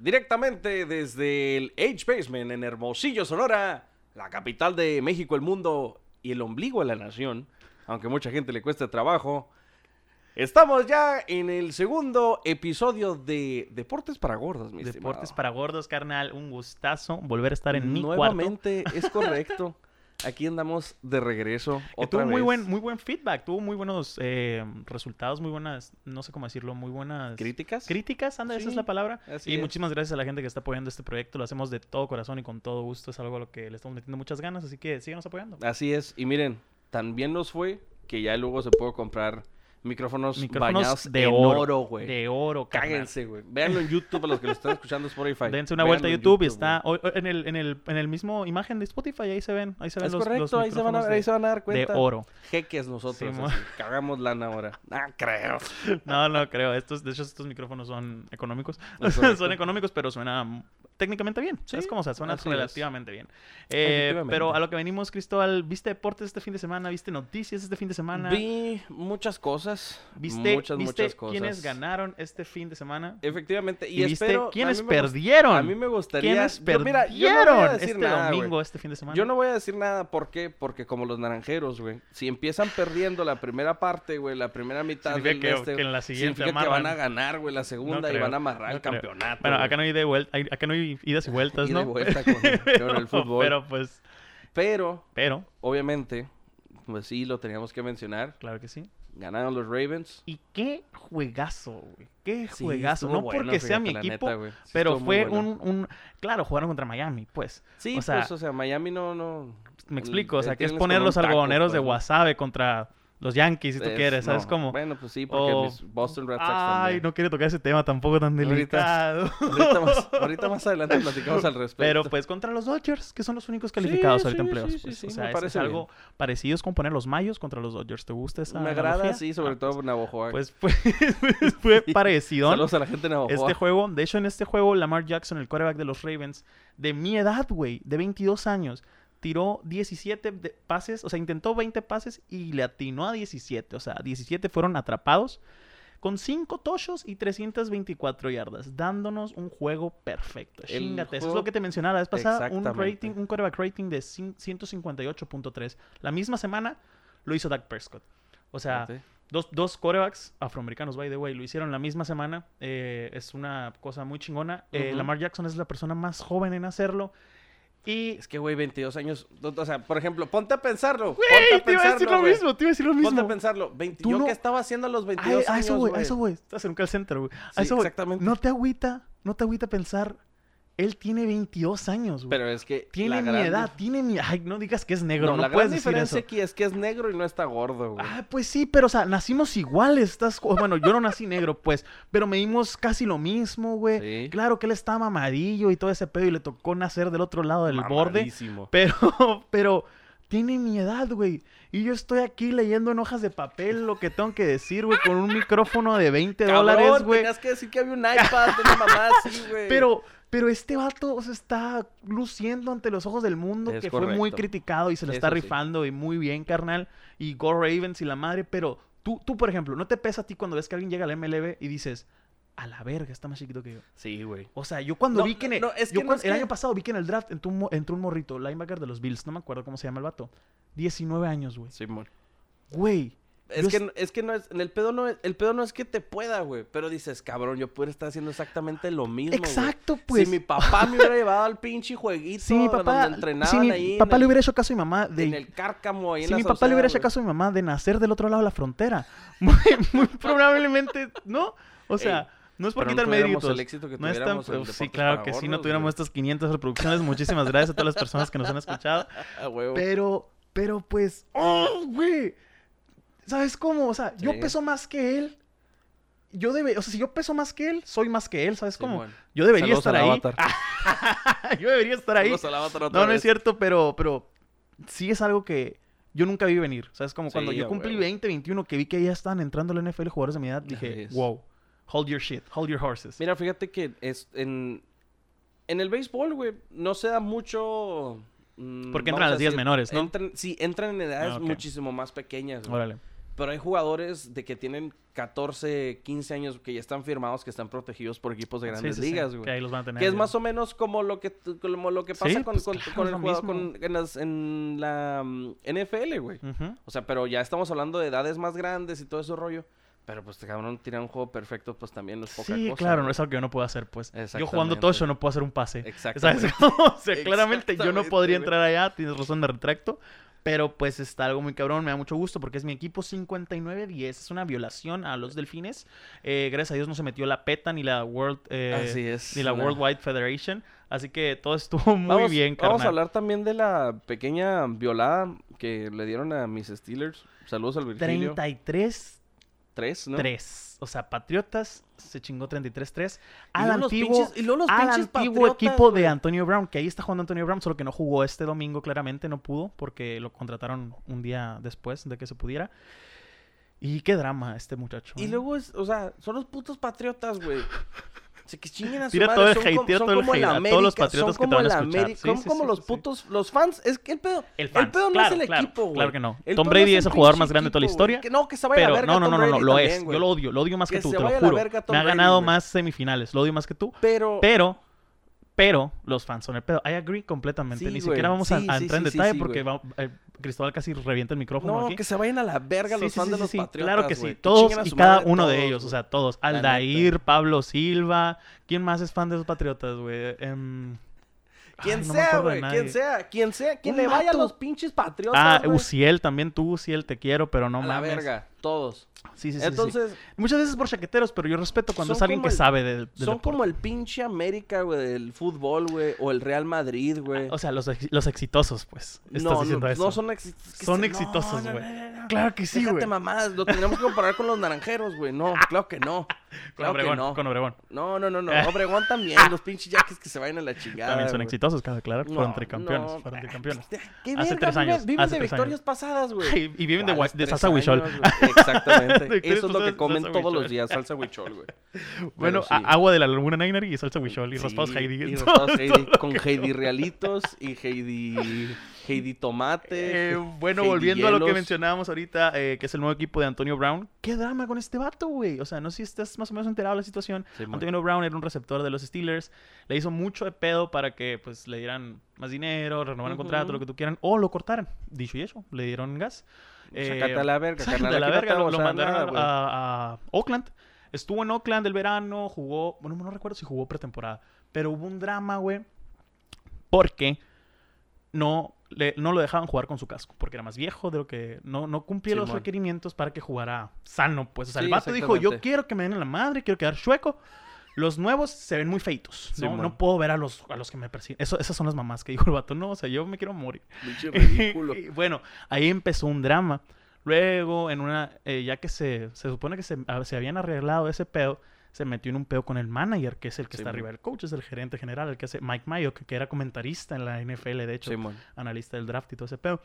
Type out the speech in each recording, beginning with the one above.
Directamente desde el H Basement en Hermosillo, Sonora, la capital de México, el mundo y el ombligo de la nación, aunque mucha gente le cueste trabajo. Estamos ya en el segundo episodio de Deportes para Gordos, mi Deportes estimado. para gordos, carnal. Un gustazo volver a estar en mi cuarto. Nuevamente, es correcto. Aquí andamos de regreso. Otra tuvo muy vez. buen, muy buen feedback, tuvo muy buenos eh, resultados, muy buenas, no sé cómo decirlo, muy buenas ¿Críticas? críticas, anda, esa es la palabra. y es. muchísimas gracias a la gente que está apoyando este proyecto, lo hacemos de todo corazón y con todo gusto, es algo a lo que le estamos metiendo muchas ganas, así que síganos apoyando. Así es. Y miren, también nos fue que ya luego se puede comprar micrófonos, Micrófonos bañados de en oro, güey. De oro, carnal. Cáguense, güey. Véanlo en YouTube para los que lo están escuchando Spotify. Dense una Véanlo vuelta a YouTube, y está o- en el, en el, en el mismo imagen de Spotify, ahí se ven, ahí se ven Es los, los correcto, ahí se, van a, ahí se van a dar cuenta. de oro. Jeques nosotros, Sí, así. Cagamos lana ahora. Ah, creo. No, no creo. Estos, de hecho, estos micrófonos son económicos. Son económicos, pero suena técnicamente bien. Sí, es como, o sea, suena es. relativamente bien. Eh, pero a lo que venimos, Cristóbal, ¿viste deportes este fin de semana? ¿Viste noticias este fin de semana? Vi muchas cosas. ¿Viste, muchas, ¿viste muchas cosas. quiénes ganaron este fin de semana? Efectivamente. Y, ¿Y, viste espero, quiénes perdieron? A mí me gustaría. ¿Quiénes yo- mira, yo no perdieron este nada, domingo, este fin de semana? Yo no voy a decir nada, ¿por qué? Porque como los naranjeros, güey, si empiezan perdiendo la primera parte, güey, la primera mitad Significa del que- este, que en la siguiente significa que van a ganar, güey, la segunda y van a amarrar no el creo. campeonato. Bueno, acá no hay de vuelta, hay- acá no hay idas y vueltas, Ida y ¿no? vuelta con- con el fútbol. Pero pues, Pero, pero, obviamente, pues sí, lo teníamos que mencionar. claro que sí. Ganaron los Ravens. Y qué juegazo, güey. Qué Sí, juegazo. No bueno, porque sea mi equipo, neta, güey. Sí pero fue bueno. un, un... Claro, jugaron contra Miami, pues. Sí, o sea, pues, o sea, Miami no, no... Me explico, o sea, que es poner los taco, algodoneros de pues, ¿no? Wasabe contra los Yankees, si tú Es- quieres, ¿sabes no, cómo? Bueno, pues sí, porque O- mis Boston Red Sox Ay, también. no quiero tocar ese tema tampoco tan Ahorita- delicado. Ahorita más, ahorita más adelante platicamos al respecto. Pero pues contra los Dodgers, que son los únicos calificados ahorita en sí, playoffs. sí, pues. sí, o sea, es- algo parecido es poner los Mayos contra los Dodgers. ¿Te gusta esa Me agrada, analogía? sí, sobre Ah, todo Navajo. Pues, pues fue, fue parecido. Saludos a la gente de Navajo. Este juego, de hecho, en este juego, Lamar Jackson, el quarterback de los Ravens, de mi edad, güey, de 22 años, tiró 17 de- pases, o sea, intentó 20 pases y le atinó a 17. O sea, 17 fueron atrapados con 5 tochos y 324 yardas, dándonos un juego perfecto. Chingate, eso es lo que te mencionaba la vez pasada, un rating, un quarterback rating de cin- 158.3. La misma semana lo hizo Dak Prescott. O sea. Dos, dos quarterbacks afroamericanos, by the way, lo hicieron la misma semana. eh, es una cosa muy chingona. Eh. Lamar Jackson es la persona más joven en hacerlo. Y. Es que, güey, 22 años. O sea, por ejemplo, ponte a pensarlo. ¡Güey! ponte a Te iba a decir pensarlo, lo güey. mismo, te iba a decir lo Ponte mismo. a pensarlo. 20 Tú ¿Yo no- qué estaba haciendo a los Ay, 22 a años, eso, güey, a güey? eso, güey. Estás en un call center, güey. A Sí, eso, güey. exactamente. No te agüita, no te agüita pensar. Él tiene 22 años, güey. Pero es que. Tiene mi gran edad, tiene mi. Ay, no digas que es negro, No, no, la gran puedes decir diferencia eso. aquí es que es negro y no está gordo, güey. Ah, pues sí, pero o sea, nacimos iguales. Estás... Bueno, yo no nací negro, pues, pero medimos casi lo mismo, güey. Sí. Claro que él estaba mamadillo y todo ese pedo y le tocó nacer del otro lado del borde. Pero, pero tiene mi edad, güey. Y yo estoy aquí leyendo en hojas de papel lo que tengo que decir, güey, con un micrófono de 20 dólares, Cabrón, güey. tenías que decir que había un iPad, una mamá así, güey. Pero, pero este vato o sea, está luciendo ante los ojos del mundo, Es que fue muy criticado y se le está sí. rifando y muy bien, carnal. Y Go Ravens y la madre, pero tú, tú, por ejemplo, ¿no te pesa a ti cuando ves que alguien llega al MLB y dices, a la verga, está más chiquito que yo? Sí, güey. O sea, yo cuando No, vi que en el, no, es yo que es el que- año pasado vi que en el draft entró un, mo- entró un morrito, linebacker de los Bills, no me acuerdo cómo se llama el vato. 19 años, güey. Simón. Güey. Es yo que, es- no- es que no es, en el pedo no es, el pedo no es que te pueda, güey, pero dices, cabrón, yo pudiera estar haciendo exactamente lo mismo, güey. Exacto, pues. Si mi papá me hubiera llevado al pinche jueguito si mi papá, donde entrenaban si mi ahí en papá el- le hubiera hecho caso a mi mamá de en el cárcamo ahí en si la mi papá le hubiera hecho caso a mi mamá de nacer del otro lado de la frontera, muy, muy probablemente, ¿no? O sea, Ey, no es por pero no quitar tuviéramos méritos. el éxito que no es tan- pues, sí, claro que sí, no tuviéramos estas 500 reproducciones. Muchísimas gracias a todas las personas que nos han escuchado. A huevo. Pero, pero pues, ¡oh, güey! ¿Sabes cómo? O sea, yo peso más que él. Yo debe, o sea, si yo peso más que él, soy más que él, ¿sabes cómo? Yo debería Saludos estar al ahí. Avatar. yo debería estar ahí. Saludos al Avatar otra No, no vez. es cierto, pero, pero sí es algo que yo nunca vi venir. ¿Sabes? Como cuando Sí, yo a cumplí huevo. 20, 21, que vi que ya estaban entrando al NFL jugadores de mi edad, dije, wow, hold your shit, hold your horses. Mira, fíjate que es en, en el béisbol, güey, no se da mucho... mm, Porque entran a las ligas decir, menores, ¿no? entran- sí, entran en edades Ah, ok. muchísimo más pequeñas, güey. Órale. Pero hay jugadores de que tienen 14, 15 años que ya están firmados, que están protegidos por equipos de Sí, grandes sí, sí, ligas, Que güey. ahí los van a tener. Que es ya. más o menos como lo que, como lo que pasa Sí, con, pues, con- claro, con el jugador con- en, las- en la mm, NFL, güey. Ujú. O sea, pero ya estamos hablando de edades más grandes y todo ese rollo. Pero pues, cabrón, tirar un juego perfecto, pues también no es poca Sí, cosa. claro, no es algo que yo no puedo hacer, pues. Yo jugando Exactamente. Tocho no puedo hacer un pase. Exactamente. ¿Sabes? o sea, claramente yo no podría entrar allá, tienes razón, me retracto. Pero pues está algo muy cabrón, me da mucho gusto porque es mi equipo 59-10. Es una violación a los delfines. Eh, gracias a Dios no se metió la PETA ni la World eh, Así es. ni la una- World Wide Federation. Así que todo estuvo muy vamos, bien, carnal. Vamos a hablar también de la pequeña violada que le dieron a mis Steelers. Saludos al Virgilio. 33 Tres, ¿no? 3. O sea, Patriotas se chingó 33-3 Y al antiguo, pinches- los al antiguo equipo de. Antonio Brown, que ahí está jugando Antonio Brown, solo que no jugó este domingo claramente, no pudo, porque lo contrataron un día después de que se pudiera. Y qué drama este muchacho. Y ¿eh? luego es, o sea, son los putos patriotas, güey. O sea, que chinguen a su Tira madre. todo el son hate, tira son todo el como hate la a todos los América, patriotas que te van a escuchar. Sí, son sí, como sí, los putos, los fans, es que el pedo, El el, fans, pedo no claro, es el claro, equipo, güey. claro que no. El Tom pedo Brady no es el el jugador más grande de toda la historia, Que no, que se vaya a Pero la verga no, no, no, no, no, lo es. Yo lo odio, lo odio más que, tú, te lo a juro. Me ha ganado más semifinales, lo odio más que tú. Pero, Pero, pero los fans son el pedo. I agree completamente. Ni siquiera vamos a, a entrar en detalle porque Cristóbal casi revienta el micrófono no, aquí. que se vayan a la verga Sí, los sí, fans sí, de los patriotas, Claro que sí. Todos y cada uno de ellos. O sea, todos. La Aldair, Pablo Silva. ¿Quién más es fan de los patriotas, güey? Em, Quien ay, sea, güey, quien sea, quien sea, quien Un le vaya a los pinches patriotas, Ah, güey. Uciel también tú, Uciel, te quiero, pero no a la mames. verga, todos. Sí, sí, sí, sí. Entonces, Muchas veces por chaqueteros, pero yo respeto cuando Son es alguien que el- sabe de, del son como el pinche América, güey, del fútbol, güey, o el Real Madrid, güey. O sea, los, ex- los exitosos, pues. Estás no, diciendo no, eso. no son, Son se- exitosos, no, no, güey. Claro que sí, güey. mamadas, lo tendríamos que comparar con los naranjeros, güey. No, claro que no. Con Claro que Obregón, no. con Obregón. No, no, no, no. Obregón también, los pinches yaquis que se vayan a la chingada. También son güey. exitosos, aclarar. No, fueron tricampeones. Fueron tricampeones. ¿Qué Hace tres años, Viven de victorias pasadas, güey. Y viven de, ¿Cuáles gua- de Exactamente. Eso es lo que comen huichol. todos los días, salsa huichol, güey. Bueno, sí. agua de la laguna Niner y salsa huichol y Sí, raspados Heidi. Y Todo- raspados todo Heidi, con Heidi Realitos y Heidi, Heidi Tomate. Eh, bueno, Heidi volviendo a lo que mencionábamos ahorita, eh, que es el nuevo equipo de Antonio Brown. ¿Qué drama con este vato, güey? O sea, no sé si estás más o menos enterado de la situación. Sí, man. Antonio Brown era un receptor de los Steelers. Le hizo mucho de pedo para que pues le dieran más dinero, renovaran Ujú. contrato, lo que tú quieran, o lo cortaran. Dicho y eso, le dieron gas. Eh, a la verga, carnal. a la no verga, lo, a mandaron nada, a, a- a Oakland. Estuvo en Oakland el verano, jugó, bueno, no recuerdo si jugó pretemporada, pero hubo un drama, güey, porque no, le- no lo dejaban jugar con su casco, porque era más viejo de lo que, no, no cumplía los requerimientos para que jugara sano, pues, o sea, el vato dijo, yo quiero que me den en la madre, quiero quedar chueco. Los nuevos se ven muy feitos. No, no puedo ver a los, a los que me persiguen. Eso, esas son las mamás que dijo el vato. No, o sea, yo me quiero morir. Ridículo. Y bueno, ahí empezó un drama. Luego, en una, eh, ya que se, se supone que se, a- se habían arreglado ese pedo, se metió en un pedo con el manager, que es el que Sí, está arriba del coach, es el gerente general, el que hace Mike Mayo, que, que era comentarista en la NFL, de hecho, analista del draft y todo ese pedo.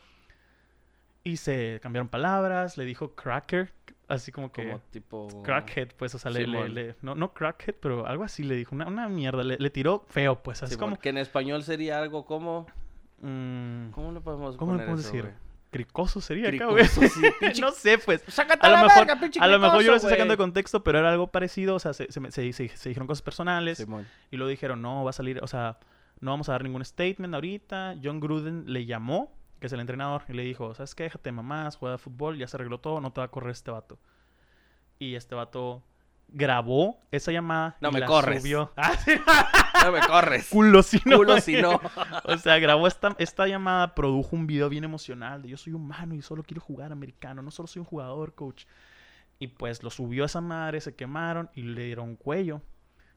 Y se cambiaron palabras, le dijo cracker, así como que... Como tipo... Crackhead, pues, o sea, le, le- no, no crackhead, pero algo así le dijo, una, una mierda, le, le tiró feo, pues, así Simón, como... Que en español sería algo como... mm, ¿Cómo le podemos ¿Cómo le poner podemos eso, decir? güey? cricoso sería acá, güey. Cricoso, sí, pinche- no sé, pues. Sácate A lo, la mejor, verga, pinche a lo mejor yo lo estoy sacando de contexto, pero era algo parecido. O sea, se, se, me- se- se- se dijeron cosas personales Simón. y luego dijeron, no, va a salir, o sea, no vamos a dar ningún statement ahorita. John Gruden le llamó, que es el entrenador, y le dijo, ¿sabes qué? Déjate mamás, juega fútbol, ya se arregló todo, no te va a correr este vato. Y este vato grabó esa llamada No y me la corres. subió. Ah, sí. No me corres. Culo si no. Culo si no. O sea, grabó esta, esta llamada, produjo un video bien emocional de yo soy humano y solo quiero jugar americano, no solo soy un jugador, coach. Y pues lo subió a esa madre, se quemaron y le dieron cuello.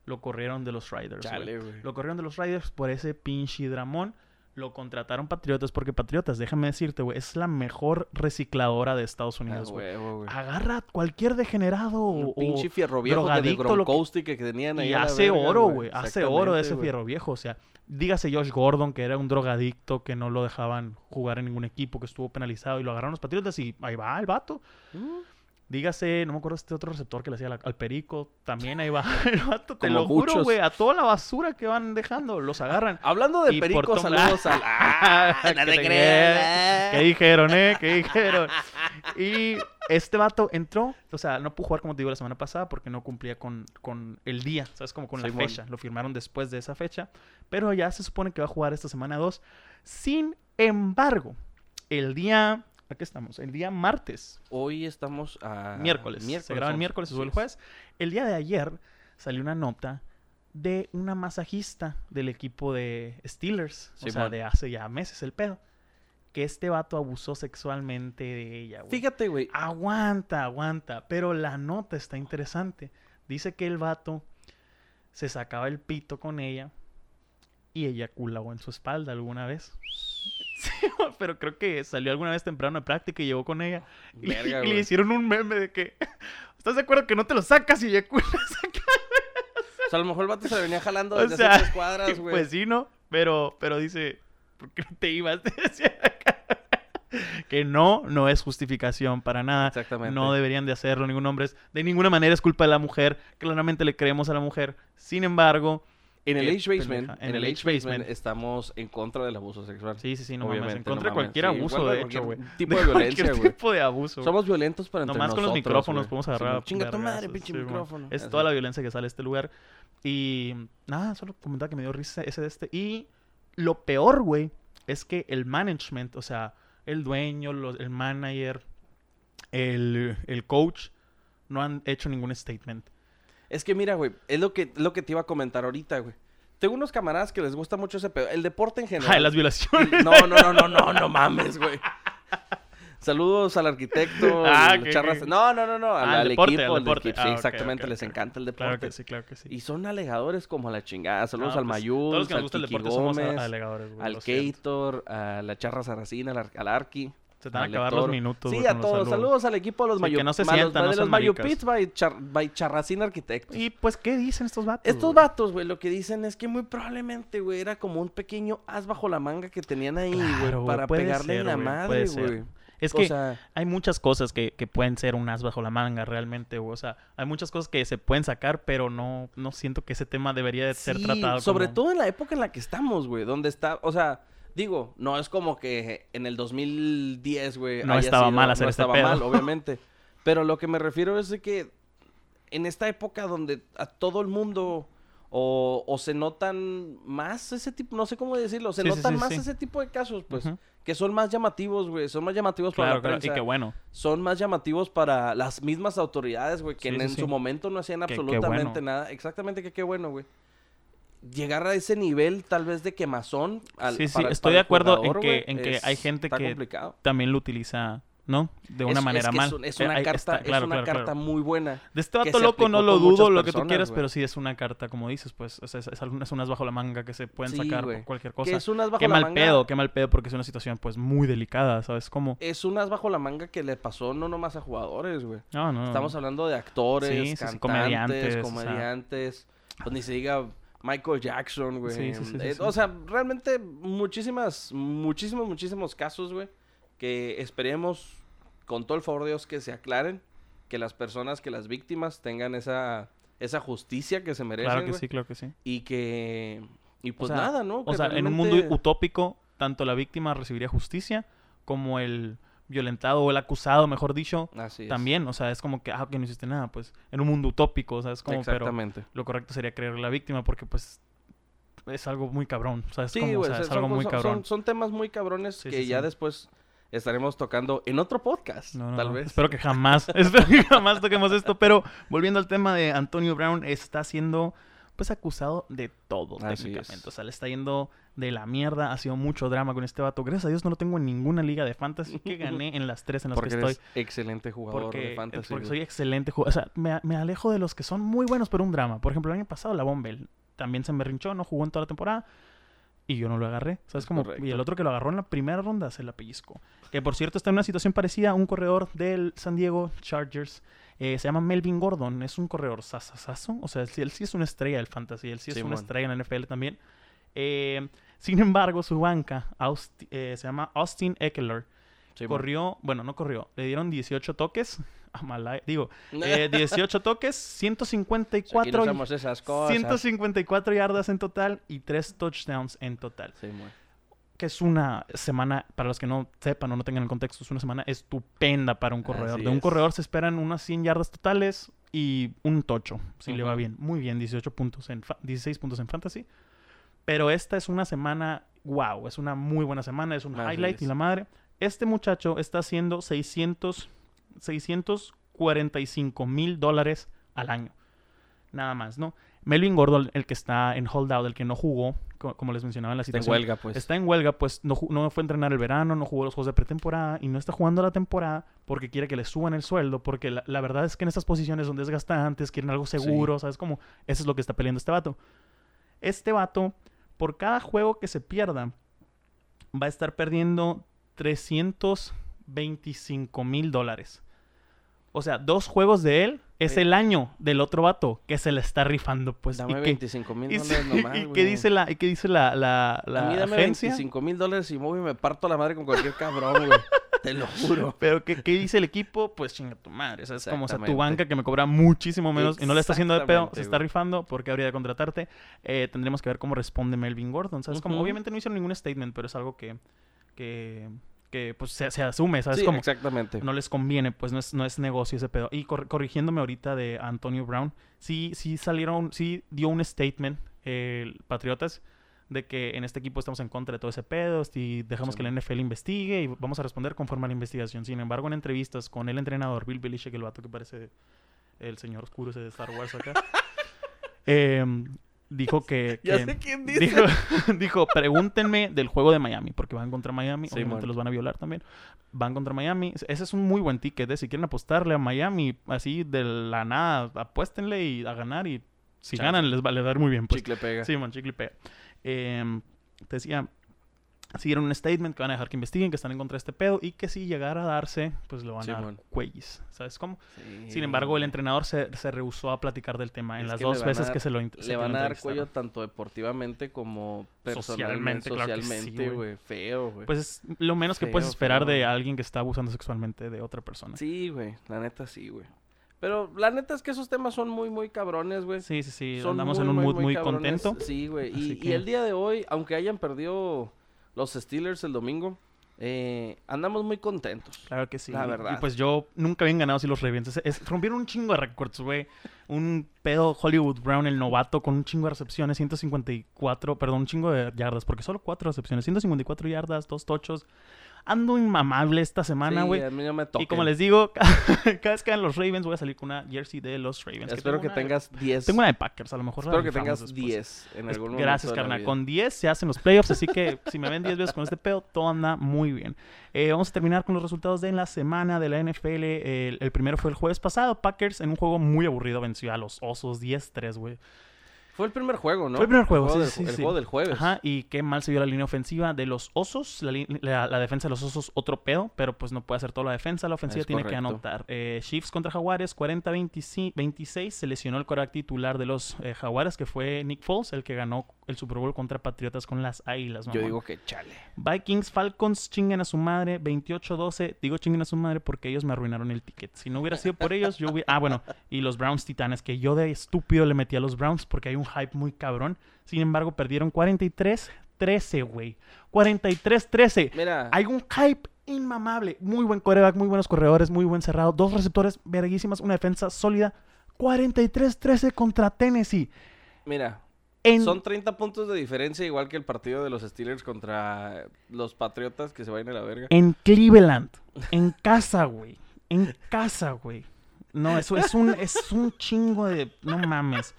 Lo corrieron de los Riders. Chale, güey. Lo corrieron de los Riders por ese pinche dramón. Lo contrataron Patriotas porque Patriotas, déjame decirte, güey, es la mejor recicladora de Estados Unidos, güey. Agarra cualquier degenerado o, pinche fierro viejo que de drogadicto, lo que- Gronkowski que, que tenían ahí y hace verga, oro, güey. Hace oro de ese güey. fierro viejo. O sea, dígase Josh Gordon, que era un drogadicto, que no lo dejaban jugar en ningún equipo, que estuvo penalizado y lo agarraron los patriotas y ahí va el vato. Mm. Dígase, no me acuerdo este otro receptor que le hacía la- al perico, también ahí va el vato. Te Como lo juro, güey. A toda la basura que van dejando, los agarran. Hablando de Y por perico, tom- saludos al... Ah, no te creas. ¿Qué dijeron, eh? ¿Qué dijeron? Y este vato entró, o sea, no pudo jugar como te digo la semana pasada porque no cumplía con, con el día, ¿sabes? Como con la Simón. fecha. Lo firmaron después de esa fecha, pero ya se supone que va a jugar esta semana 2. Sin embargo, el día, aquí estamos, el día martes, Hoy estamos a... miércoles, se graba el miércoles, se sube el jueves. El día de ayer salió una nota de una masajista del equipo de Steelers, o sea, de hace ya meses el pedo, que este vato abusó sexualmente de ella, güey. Fíjate, güey. Aguanta, aguanta. Pero la nota está interesante. Dice que el vato se sacaba el pito con ella y eyaculó en su espalda alguna vez. Sí, pero creo que salió alguna vez temprano de práctica y llegó con ella. Y, Verga, y le hicieron un meme de que. ¿Estás de acuerdo que no te lo sacas y eyaculas acá? O sea, a lo mejor el vato se le venía jalando O desde sea, hace tres cuadras, güey. Pues sí, ¿no? Pero, pero dice, ¿por qué no te ibas? Que no, no es justificación para nada. Exactamente. No deberían de hacerlo ningún hombre. De ninguna manera es culpa de la mujer. Claramente le creemos a la mujer. Sin embargo, En el Age Basement, en el Age Basement estamos en contra del abuso sexual. sí, sí, sí, no mames. En Obviamente, contra no de cualquier abuso, de hecho, güey. tipo de violencia, güey. tipo de abuso. Somos violentos para entre Nomás con los micrófonos podemos Sí, agarrar. Chinga tu madre, pinche sí, micrófono. Es Así. toda la violencia que sale de este lugar. Y nada, solo comentaba que me dio risa ese de este. Y lo peor, güey, es que el management, o sea, el dueño, los- el manager, el, el coach, no han hecho ningún statement. Es que mira, güey, es lo que, lo que te iba a comentar ahorita, güey. Tengo unos camaradas que les gusta mucho ese pedo. El deporte en general. Ay, las violaciones. No, no, no, no, no, no mames, güey. Saludos al arquitecto, Ah, Charras- No, no, no, no, al, Ah, al al deporte, equipo, al deporte. equipo. Ah, Sí, ok, exactamente, les encanta el deporte. Claro que sí, claro que sí. Y son alegadores como a la chingada. Saludos No, al pues, Mayul, Todos los que nos al gusta el Kiki somos Gómez, güey, al. Cator, a la Charra Saracina, al, al Arqui. Se te van a acabar los minutos. Sí, güey, a todos. Saludos al equipo de los Sí, Mayu, que no se sientan, no de los Mayu maricas. Pits by, Char- by Charracina Arquitectos. Y pues, ¿qué dicen estos vatos? Estos güey? vatos, güey, lo que dicen es que muy probablemente, güey, era como un pequeño as bajo la manga que tenían ahí, güey, Claro, para pegarle en ser, la güey, madre, güey. Es O que sea, hay muchas cosas que, que pueden ser un as bajo la manga realmente, güey. O sea, hay muchas cosas que se pueden sacar, pero no, no siento que ese tema debería de ser sí, tratado sobre como- todo en la época en la que estamos, güey, donde está, o sea, digo, no es como que en el 2010, güey, No haya estaba sido- mal hacer no este estaba pedo. mal, obviamente. Pero lo que me refiero es de que en esta época donde a todo el mundo o, o se notan más ese tipo, no sé cómo decirlo, se Sí, notan sí, más ese tipo de casos, pues, que son más llamativos, güey, son más llamativos para Claro. Y qué bueno. son más llamativos para las mismas autoridades, güey, que en, su momento no hacían Que- absolutamente bueno. nada. Exactamente que qué bueno, güey. Llegar a ese nivel tal vez de quemazón. al- Sí, sí, para- estoy para de acuerdo en que- en que es- hay gente que complicado. También lo utiliza, ¿no? De una Es- es manera que mal. Es, un- es Eh, una ahí carta, está, es claro, una claro, carta claro. muy buena. De este que vato loco no lo dudo, lo que tú quieras, pero sí es una carta, como dices, pues. Es, es, algún- es un as bajo la manga que se pueden Sí, sacar güey. por cualquier Que cosa. es un as bajo Qué la mal manga. pedo, qué mal pedo, porque es una situación, pues, muy delicada, ¿sabes? Como... Es un as bajo la manga que le pasó no nomás a jugadores, güey. No, no. Estamos hablando de actores, comediantes, comediantes. Pues ni se diga Michael Jackson, güey. Sí, sí, Eh, sí. O sea, realmente muchísimas, muchísimos, muchísimos casos, güey. Que esperemos, con todo el favor de Dios, que se aclaren. Que las personas, que las víctimas tengan esa, esa justicia que se merecen, Claro que sí, claro que sí. Y que... Y pues sea, nada, ¿no? O sea, en un mundo utópico, tanto la víctima recibiría justicia como el violentado o el acusado, mejor dicho, Así es. también. O sea, es como que, ah, que no hiciste nada, pues, en un mundo utópico, o sea, es como, pero lo correcto sería creer la víctima porque, pues, es algo muy cabrón. O sea, es Sí, como, o sea, es son- algo muy son- cabrón. Son, son temas muy cabrones Sí, que sí, ya después estaremos tocando en otro podcast, No, no, tal vez. Espero que jamás, espero que jamás toquemos esto. Pero volviendo al tema de Antonio Brown, está siendo pues acusado de todo Así técnicamente. es. O sea, le está yendo de la mierda. Ha sido mucho drama con este vato. Gracias a Dios no lo tengo en ninguna liga de fantasy que gané en las tres en las porque que estoy. eres excelente jugador Porque, de fantasy. porque soy excelente jugador. O sea, me, me alejo de los que son muy buenos pero un drama. Por ejemplo, el año pasado la Bombel también se me rinchó, no jugó en toda la temporada. Y yo no lo agarré. ¿Sabes Es cómo? Y el otro que lo agarró en la primera ronda se la pellizcó. Que por cierto está en una situación parecida a un corredor del San Diego Chargers. Eh, se llama Melvin Gordon. Es un corredor sasasazo. O sea, él, sí- él sí es una estrella del fantasy. Él sí es una estrella en la NFL también. Eh, sin embargo, su banca Austi- eh, se llama Austin Eckler. Sí, man. corrió, bueno, no corrió. Le dieron 18 toques. a digo, eh, 18 toques, Aquí no 154, esas cosas. 154 yardas en total y 3 touchdowns en total. Sí, man. Que es una semana, para los que no sepan o no tengan el contexto, es una semana estupenda para un corredor. Así de un es. corredor se esperan unas 100 yardas totales y un tocho, si le va bien. Muy bien, 18 puntos en fa- 16 puntos en fantasy. Pero esta es una semana, wow, es una muy buena semana, es un Así highlight y la madre. Este muchacho está haciendo 600, 645 mil dólares al año. Nada más, ¿no? Melvin Gordon, el que está en holdout, el que no jugó, co- como les mencionaba en la Está en situación. huelga, pues. Está en huelga, pues no, no fue a entrenar el verano, no jugó los juegos de pretemporada y no está jugando la temporada porque quiere que le suban el sueldo, porque la, la verdad es que en estas posiciones son desgastantes, quieren algo seguro, ¿sabes cómo? Eso es lo que está peleando este vato. Este vato, por cada juego que se pierda, va a estar perdiendo 325 mil dólares. O sea, dos juegos de él es el año del otro vato que se le está rifando, pues. Dame y que, 25 mil dólares nomás, y que dice la, y que dice la, la, la a mí dame agencia. 25 mil dólares y y me parto la madre con cualquier cabrón, güey. Te lo juro. Pero ¿qué, qué dice el equipo? Pues chinga tu madre. O sea, es como o sea, tu banca que me cobra muchísimo menos y no le está haciendo de pedo, se está rifando porque habría de contratarte. Eh, tendremos que ver cómo responde Melvin Gordon. ¿Sabes? Como Ujú. obviamente no hicieron ningún statement, pero es algo que, que, pues se, se asume, ¿sabes? Sí, como exactamente. no les conviene, pues no es, no es negocio ese pedo. Y cor- corrigiéndome ahorita de Antonio Brown, sí, sí salieron, sí dio un statement eh, Patriotas de que en este equipo estamos en contra de todo ese pedo y dejamos Sí, que la NFL investigue y vamos a responder conforme a la investigación. Sin embargo, en entrevistas con el entrenador Bill Belichick, el vato que parece el señor oscuro ese de Star Wars acá, em, dijo que... Ya que- sé quién dice. Dijo, dijo, pregúntenme del juego de Miami, porque van contra Miami, Sí, obviamente los van a violar también. Van contra Miami. Ese es un muy buen ticket, ¿eh? Si quieren apostarle a Miami, así de la nada, apuéstenle y a ganar y si Chance. ganan les va a dar muy bien. Pues. Chicle pega. Sí, man, chicle pega. Em, te decía, sí dieron un statement que van a dejar que investiguen, que están en contra de este pedo y que si llegara a darse, pues lo van a dar Simón. cuellis. ¿Sabes cómo? Sí. Sin embargo, el entrenador se, se rehusó a platicar del tema en Es las dos veces dar- que se lo se Le van a dar cuello tanto deportivamente como Socialmente, personalmente, claro que sí, socialmente, güey. Feo, güey. Pues es lo menos que puedes esperar feo. de alguien que está abusando sexualmente de otra persona. Sí, güey. La neta sí, güey. Pero la neta es que esos temas son muy, muy cabrones, güey. Sí, sí, sí. Son Andamos en un mood muy contento. Sí, güey. Así Y, el día de hoy, aunque hayan perdido los Steelers el domingo, eh, andamos muy contentos. Claro que sí. La verdad. Y pues yo nunca habían ganado si los Ravens. Rompieron un chingo de récords, güey. Un pedo Hollywood Brown, el novato, con un chingo de recepciones. 154, perdón, un chingo de yardas. Porque solo cuatro recepciones. 154 yardas, dos tochos. Ando inmamable esta semana, Sí, güey. a mí no me y como toquen. les digo, cada vez que hagan los Ravens voy a salir con una jersey de los Ravens. Espero que tengas 10. Tengo una de Packers, a lo mejor. Espero que tengas después. 10 en algún momento. Gracias, carnal. Con 10 se hacen los playoffs, así que si me ven 10 veces con este pedo, todo anda muy bien. Eh, vamos a terminar con los resultados de la semana de la NFL. El, el primero fue el jueves pasado. Packers, en un juego muy aburrido, venció a los Osos 10-3, güey. Fue el primer juego, ¿no? Fue el primer juego, sí, del, sí, El sí. juego del jueves. Ajá, y qué mal se vio la línea ofensiva de los Osos. La, la- la defensa de los Osos, otro pedo, pero pues no puede hacer toda la defensa. La ofensiva Es tiene que anotar. Eh, Chiefs contra Jaguares, 40-26. Se lesionó el coreback titular de los eh, Jaguares, que fue Nick Foles, el que ganó el Super Bowl contra Patriotas con las Águilas. Yo mamón. digo que chale. Vikings, Falcons, chinguen a su madre, 28-12. Digo chinguen a su madre porque ellos me arruinaron el ticket. Si no hubiera sido por ellos, yo hubiera... Ah, bueno, y los Browns Titanes, que yo de estúpido le metí a los Browns porque hay un hype muy cabrón. Sin embargo, perdieron 43-13, güey. 43-13. Mira, Hay un hype inmamable. Muy buen coreback, muy buenos corredores, muy buen cerrado. Dos receptores verguísimas, una defensa sólida. 43-13 contra Tennessee. mira. En... Son 30 puntos de diferencia, igual que el partido de los Steelers contra los Patriotas que se vayan a la verga. En Cleveland. En casa, güey. En casa, güey. No, eso es un, es un chingo de. No mames.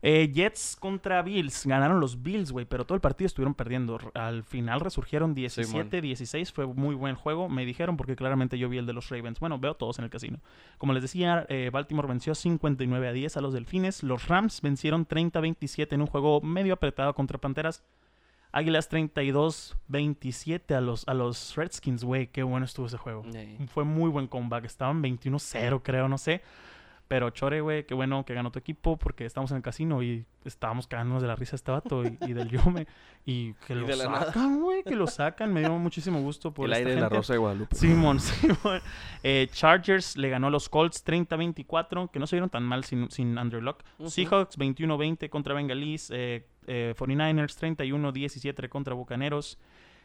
Eh, Jets contra Bills. Ganaron los Bills, güey, pero todo el partido estuvieron perdiendo. Al final resurgieron 17-16. Fue muy buen juego. Me dijeron porque claramente yo vi el de los Ravens. Bueno, veo todos en el casino. Como les decía, eh, Baltimore venció 59 a 10 a los Delfines. Los Rams vencieron 30-27 en un juego medio apretado contra Panteras. Águilas 32-27 a los, a los Redskins, güey. Qué bueno estuvo ese juego. Fue muy buen comeback. Estaban 21-0, creo, no sé. Pero chore, güey, qué bueno que ganó tu equipo porque estamos en el casino y estábamos cagándonos de la risa este vato y, y del Yome. Y que Y lo sacan, güey, que lo sacan. Me dio muchísimo gusto por El esta aire de la gente. Rosa de Guadalupe. Simón, Simón. Eh, Chargers le ganó a los Colts 30-24, que no se vieron tan mal sin, sin Andrew Luck. Ujú. Seahawks 21-20 contra Bengalis. Eh, eh, 49ers 31-17 contra Bucaneros.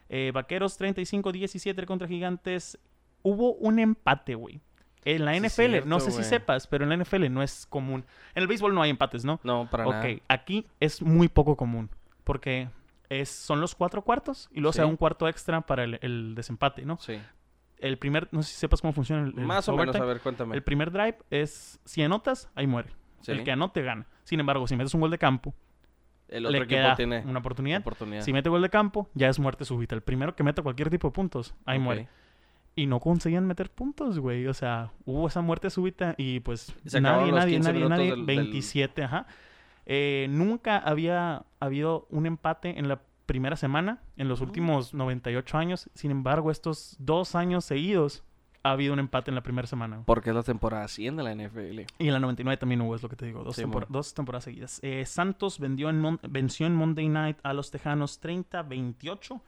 Eh, Vaqueros 35-17 contra Gigantes. Hubo un empate, güey. En la Sí, NFL, no sé si sepas, pero en la NFL no es común. En el béisbol no hay empates, ¿no? No, para ok, nada. aquí es muy poco común. Porque es, son los cuatro cuartos y luego se da Sí. un cuarto extra para el, el desempate, ¿no? Sí. El primer, no sé si sepas cómo funciona el, el Más o menos, a ver, cuéntame. El primer drive es, si anotas, ahí muere. Sí. El que anote gana. Sin embargo, si metes un gol de campo, El le otro equipo queda tiene una oportunidad. oportunidad. Si mete gol de campo, ya es muerte súbita. El primero que meta cualquier tipo de puntos, ahí Ok. muere. Y no conseguían meter puntos, güey. O sea, hubo esa muerte súbita y pues nadie, nadie, 15 nadie, nadie. del- del- 27, ajá. Eh, nunca había habido un empate en la primera semana en los Mm. últimos 98 años. Sin embargo, estos dos años seguidos ha habido un empate en la primera semana. Porque es la temporada 100 de la NFL. Y en la 99 también hubo, es lo que te digo, dos, Sí, mon. dos temporadas seguidas. Eh, Santos vendió en Mon- venció en Monday Night a los Tejanos 30-28.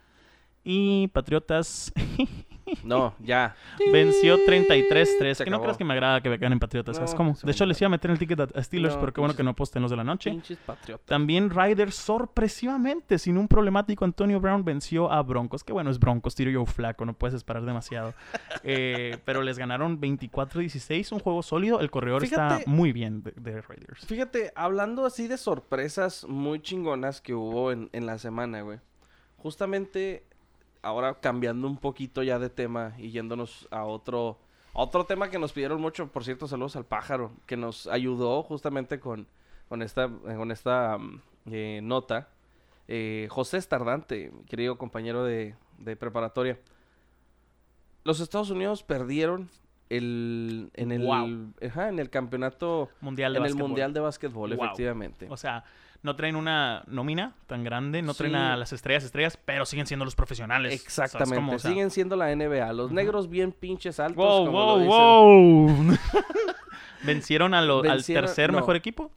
Y Patriotas No, ya. venció 33-3. Se Que no creas que me agrada que me ganen Patriotas, ¿sabes No, cómo? De hecho, les iba a meter el ticket a Steelers, No, pero qué bueno que no posten los de la noche. También Riders sorpresivamente, sin un problemático, Antonio Brown venció a Broncos. Que bueno, es Broncos, tiro yo flaco, no puedes esperar demasiado. Eh, pero les ganaron 24-16, un juego sólido. El corredor está muy bien de, de Raiders. Fíjate, hablando así de sorpresas muy chingonas que hubo en, en la semana, güey. Justamente ahora cambiando un poquito ya de tema y yéndonos a otro, a otro tema que nos pidieron mucho, por cierto, saludos al pájaro, que nos ayudó justamente con, con esta, con esta mm, eh, nota. Eh, José Estardante, querido compañero de, de preparatoria. Los Estados Unidos perdieron el, en, el, ajá, en el campeonato Mundial de en el básquetbol. Mundial de Básquetbol, Wow. efectivamente. O sea, no traen una nómina tan grande, no traen a las estrellas estrellas, pero siguen siendo los profesionales. ¿sabes Exactamente. cómo? O sea, Siguen siendo la NBA. Los negros bien pinches altos. Wow, como wow, lo wow. Vencieron a lo- Vencieron- al tercer no. mejor equipo.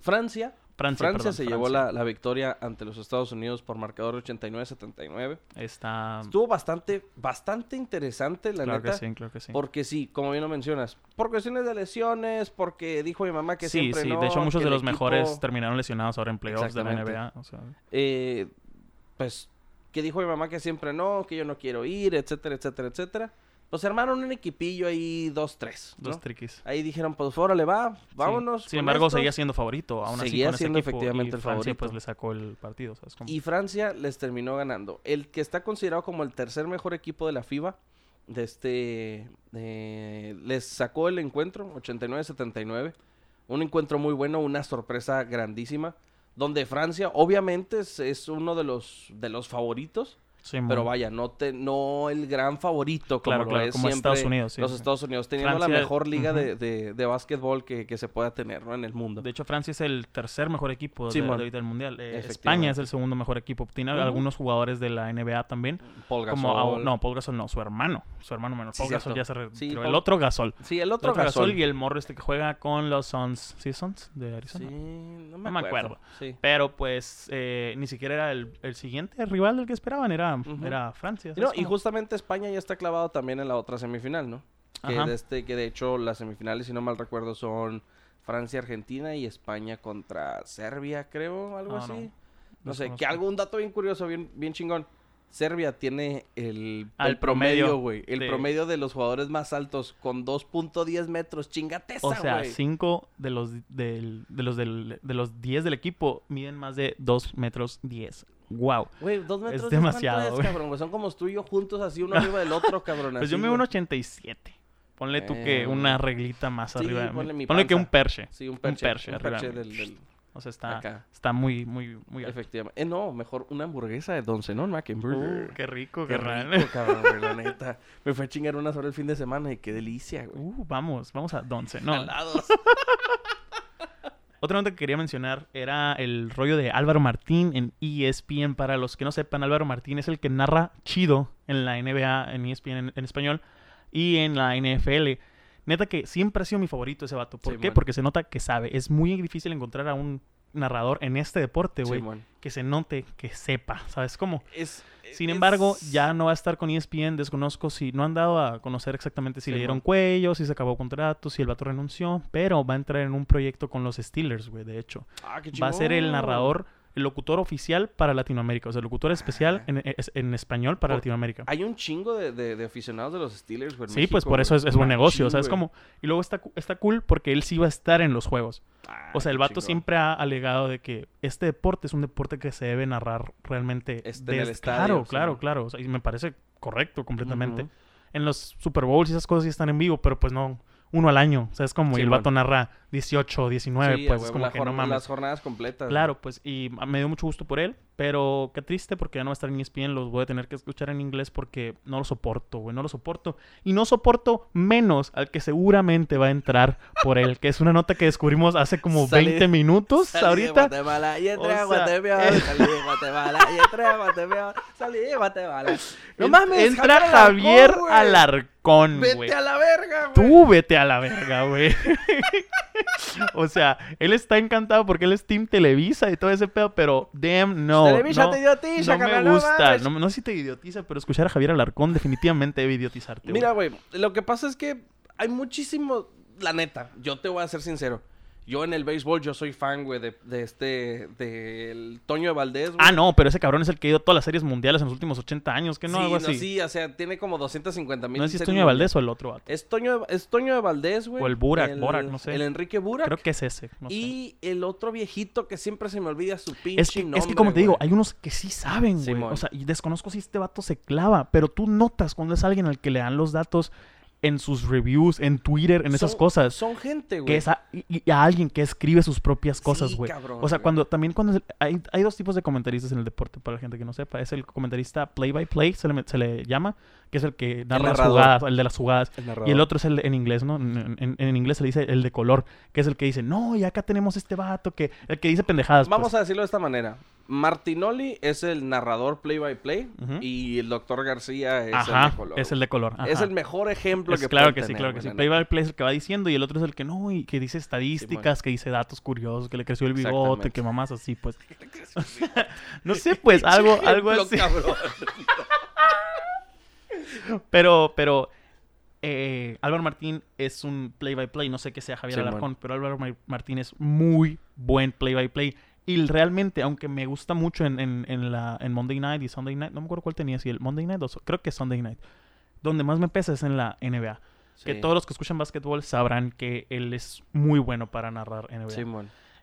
Francia. Francia, Francia perdón, se llevó Francia. la, la victoria ante los Estados Unidos por marcador 89-79. Está. Estuvo bastante, bastante interesante, la claro neta. que sí, claro que sí. Porque sí, como bien lo mencionas, por cuestiones de lesiones, porque dijo mi mamá que sí, siempre sí. no, de hecho, muchos de los mejores equipo- terminaron lesionados ahora en playoffs de la. NBA. O sea, eh, pues que dijo mi mamá que siempre no, que yo no quiero ir, etcétera, etcétera, etcétera. Pues armaron un equipillo ahí, dos, tres. ¿no? dos triquis. Ahí dijeron, pues órale, va, vámonos. Sí. Sin embargo, estos. seguía siendo favorito. Aún así, Seguía ese siendo equipo, efectivamente y el Francia, favorito. pues le sacó el partido. ¿sabes cómo? Y Francia les terminó ganando. El que está considerado como el tercer mejor equipo de la FIBA, de este, de- les sacó el encuentro, 89-79. Un encuentro muy bueno, una sorpresa grandísima. Donde Francia, obviamente, es, es uno de los, de los favoritos. Sí, Pero vaya, no, te, no el gran favorito como Claro, lo claro, es como siempre Estados Unidos, sí, los sí. Estados Unidos, teniendo Francia, la mejor liga de, de, de básquetbol que, que se pueda tener ¿no? en el mundo. De hecho, Francia es el tercer mejor equipo de, de ahorita del Mundial. Eh. España es el segundo mejor equipo. Tiene algunos jugadores de la NBA también. Paul Como, Gasol. no, Paul Gasol no, su hermano. Su hermano menor. Paul Gasol ya se retiró. El otro Gasol. Sí, el El otro, otro Gasol Gasol. y el morro este que juega con los Suns. ¿Sí, Suns? De Arizona. Sí, no me, No me acuerdo. Pero pues eh, ni siquiera era el, el siguiente rival del que esperaban. Era, Era Francia. Y, no, ¿sabes y justamente España ya está clavado también en la otra semifinal, ¿no? Que Ajá. de, este, que de hecho las semifinales, si no mal recuerdo, son Francia, Argentina y España contra Serbia, creo, algo Ah, no. así. No, sé, que algún dato bien curioso, bien, bien chingón. Serbia tiene el, Ah, el promedio güey. El de- promedio de los jugadores más altos con 2.10 metros. Chingate esa, O sea, güey. cinco de los, del, de, los del, de los 10 del equipo miden más de 2 metros 10. Wow. Güey, dos metros. ¿de demasiado, es, cabrón? Son como tú y yo juntos, así uno arriba del otro, cabrón. Pues así, yo me güey. un 87. Ponle tú que Eh, una reglita más sí, arriba de mí. ponle mi Ponle que un perche. Sí, un perche. perche un arriba perche mí. del- del, O sea, está, Acá. está muy, muy, muy alto. Efectivamente. Eh, no, mejor una hamburguesa de Don Zenón Mackenburger. Uh, qué rico, qué carnal. rico, cabrón, la neta. Me fue a chingar una sola el fin de semana y qué delicia, güey. Uh, vamos, vamos a. No, Jalados. Otra nota que quería mencionar era el rollo de Álvaro Martín en ESPN. Para los que no sepan, Álvaro Martín es el que narra chido en la NBA, en ESPN en, en español y en la NFL. Neta que siempre ha sido mi favorito ese vato. ¿Por Sí, qué? man. Porque se nota que sabe. Es muy difícil encontrar a un narrador en este deporte, güey, Simón. que se note, que sepa. ¿Sabes cómo? Es, Sin es- embargo, ya no va a estar con ESPN. Desconozco si no han dado a conocer exactamente si Sí, le dieron man. cuello, si se acabó contrato, si el vato renunció. Pero va a entrar en un proyecto con los Steelers, güey, de hecho. Ah, qué Va a ser el narrador el locutor oficial para Latinoamérica. O sea, el locutor especial Ah. en, es- en español para Por- Latinoamérica. Hay un chingo de, de- de aficionados de los Steelers, güey. Sí, pues por eso es, es buen Machín, negocio. O sea, es como... Y luego está, está cool porque él sí va a estar en los juegos. Ah, O sea, el vato siempre ha alegado de que este deporte es un deporte que se debe narrar realmente. Este, en el desde- estadio, claro, sí. claro, claro. O sea, y me parece correcto completamente. En los Super Bowls y esas cosas sí están en vivo, pero pues no, uno al año. O sea, es como, y el Simón. vato narra 18 o 19, Sí, a pues es como que no mames. Las jornadas completas. Claro, pues, y me dio mucho gusto por él, pero qué triste porque ya no va a estar en ESPN, los voy a tener que escuchar en inglés porque no lo soporto, güey, no lo soporto. Y no soporto menos al que seguramente va a entrar por él, que es una nota que descubrimos hace como Salí- 20 minutos Salí de ahorita. Guatemala y entré O a sea, Guatemala. eh. Salí de Guatemala y entré a Guatemala. Salí de Guatemala. No mames. Entra Javier güey. Alarcón, güey. Vete a la verga, güey. Tú vete a la verga, güey. o sea, él está encantado porque él es Team Televisa y todo ese pedo, pero damn, no. Televisa no, te idiotiza, no me gusta. No, no sé si te idiotiza, pero escuchar a Javier Alarcón definitivamente debe idiotizarte. Mira, güey, lo que pasa es que hay muchísimo, la neta, yo te voy a ser sincero. Yo en el béisbol, yo soy fan, güey, de, de este, del Toño de Valdés, güey. Ah, no, pero ese cabrón es el que ha ido a todas las series mundiales en los últimos 80 años, que no, sí, algo no, así. sí, o sea, tiene como 250 mil. no sé si es Toño de Valdés o el otro vato. Es Toño, de- es Toño de Valdés, güey. O el Burak, Borak, no sé. El Enrique Burak. Creo que es ese. no sé. Y el otro viejito que siempre se me olvida su pinche Es que, nombre, es que como te digo, hay unos que sí saben, güey. O sea, y desconozco si este vato se clava, pero tú notas cuando es alguien al que le dan los datos en sus reviews, en Twitter, en esas cosas. Son gente, güey. Que es a, y, y a alguien que escribe sus propias cosas, Sí, güey. cabrón, o sea, güey. cuando también cuando hay, hay dos tipos de comentaristas en el deporte, para la gente que no sepa. Es el comentarista play by play, se le, se le llama, que es el que narra las jugadas, el de las jugadas. El Y el otro es el en inglés, ¿no? En, en- en inglés se le dice el de color, que es el que dice, no, y acá tenemos este vato que, el que dice pendejadas. Vamos pues". a decirlo de esta manera. Martinoli es el narrador play by play y el doctor García es Ajá, el de color. es el de color. Es el mejor ejemplo Es que claro que sí, claro que sí. la Play by play es el que va diciendo y el otro es el que no, y que dice estadísticas, que dice datos curiosos, que le creció el bigote, que mamás así, pues. no sé, pues, algo, algo así. Pero, pero, eh, Álvaro Martín es un play by play, no sé qué sea Javier Simón. Alarcón, pero Álvaro Mar- Martín es muy buen play by play. Y realmente, aunque me gusta mucho en, en, en la, en Monday Night y Sunday Night, no me acuerdo cuál tenía, si el Monday Night o creo que Sunday Night, donde más me pesa es en la NBA. Que Sí. todos los que escuchan básquetbol sabrán que él es muy bueno para narrar NBA.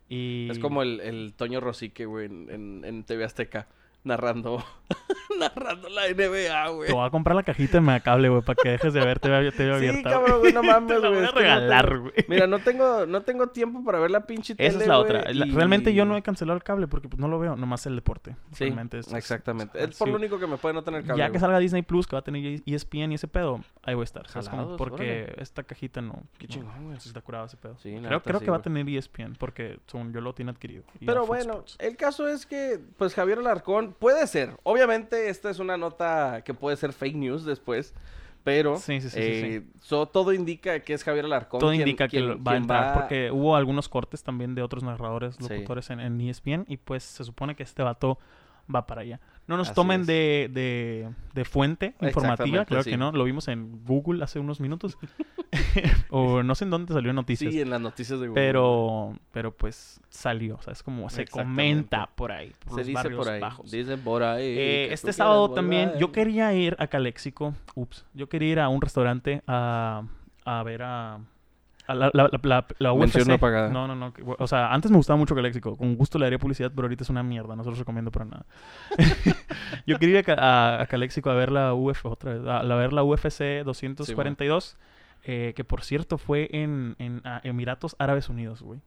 Y... Es como el, el Toño Rosique, güey, en, en, en TV Azteca, narrando, narrando la NBA, güey. Te voy a comprar la cajita de Megacable, güey, para que dejes de ver TV, TV Sí, abierta. cabrón, güey, no mames, Te la güey. voy a regalar, güey. Mira, no tengo, no tengo tiempo para ver la pinche tele, Esa es la güey, otra. Y- Realmente yo no he cancelado el cable porque pues no lo veo, nomás el deporte. Sí, Realmente es- exactamente. es- Es por sí. lo único que me puede no tener cable, Ya que güey. salga Disney Plus, que va a tener E ESPN y ese pedo, ahí voy a estar. Jalados, Porque órale. esta cajita no. Qué no, chingón, güey. sí está curado ese pedo. Sí, creo creo sí, que va a güey. tener E ESPN porque según yo lo tiene adquirido. Pero bueno, el caso es que, pues Javier Alarcón puede ser. Obviamente, esta es una nota que puede ser fake news después. Pero Sí, sí, sí, sí, eh, so- todo indica que es Javier Alarcón. Todo quien- indica que lo- va a entrar va- porque hubo algunos cortes también de otros narradores, locutores en, en ESPN y pues se supone que este vato va para allá. No nos Así tomen de, de, de fuente informativa, claro sí. que no, lo vimos en Google hace unos minutos o no sé en dónde salió noticias. Sí, en las noticias de Google. Pero, pero pues salió, o sea, es como se comenta por ahí, por Se dice por ahí. bajos. Dicen por ahí. Eh, este sábado también, yo quería ir a Calexico, ups, yo quería ir a un restaurante a, a ver a la, la, la, UFC. no pagada. No, no, no, o sea, antes me gustaba mucho Calexico, con gusto le daría publicidad, pero ahorita es una mierda, no se los recomiendo para nada. yo quería ir a, a, a ver la UFC, otra vez, a, a ver la UFC 242, eh, que por cierto fue en, en Emiratos Árabes Unidos, güey.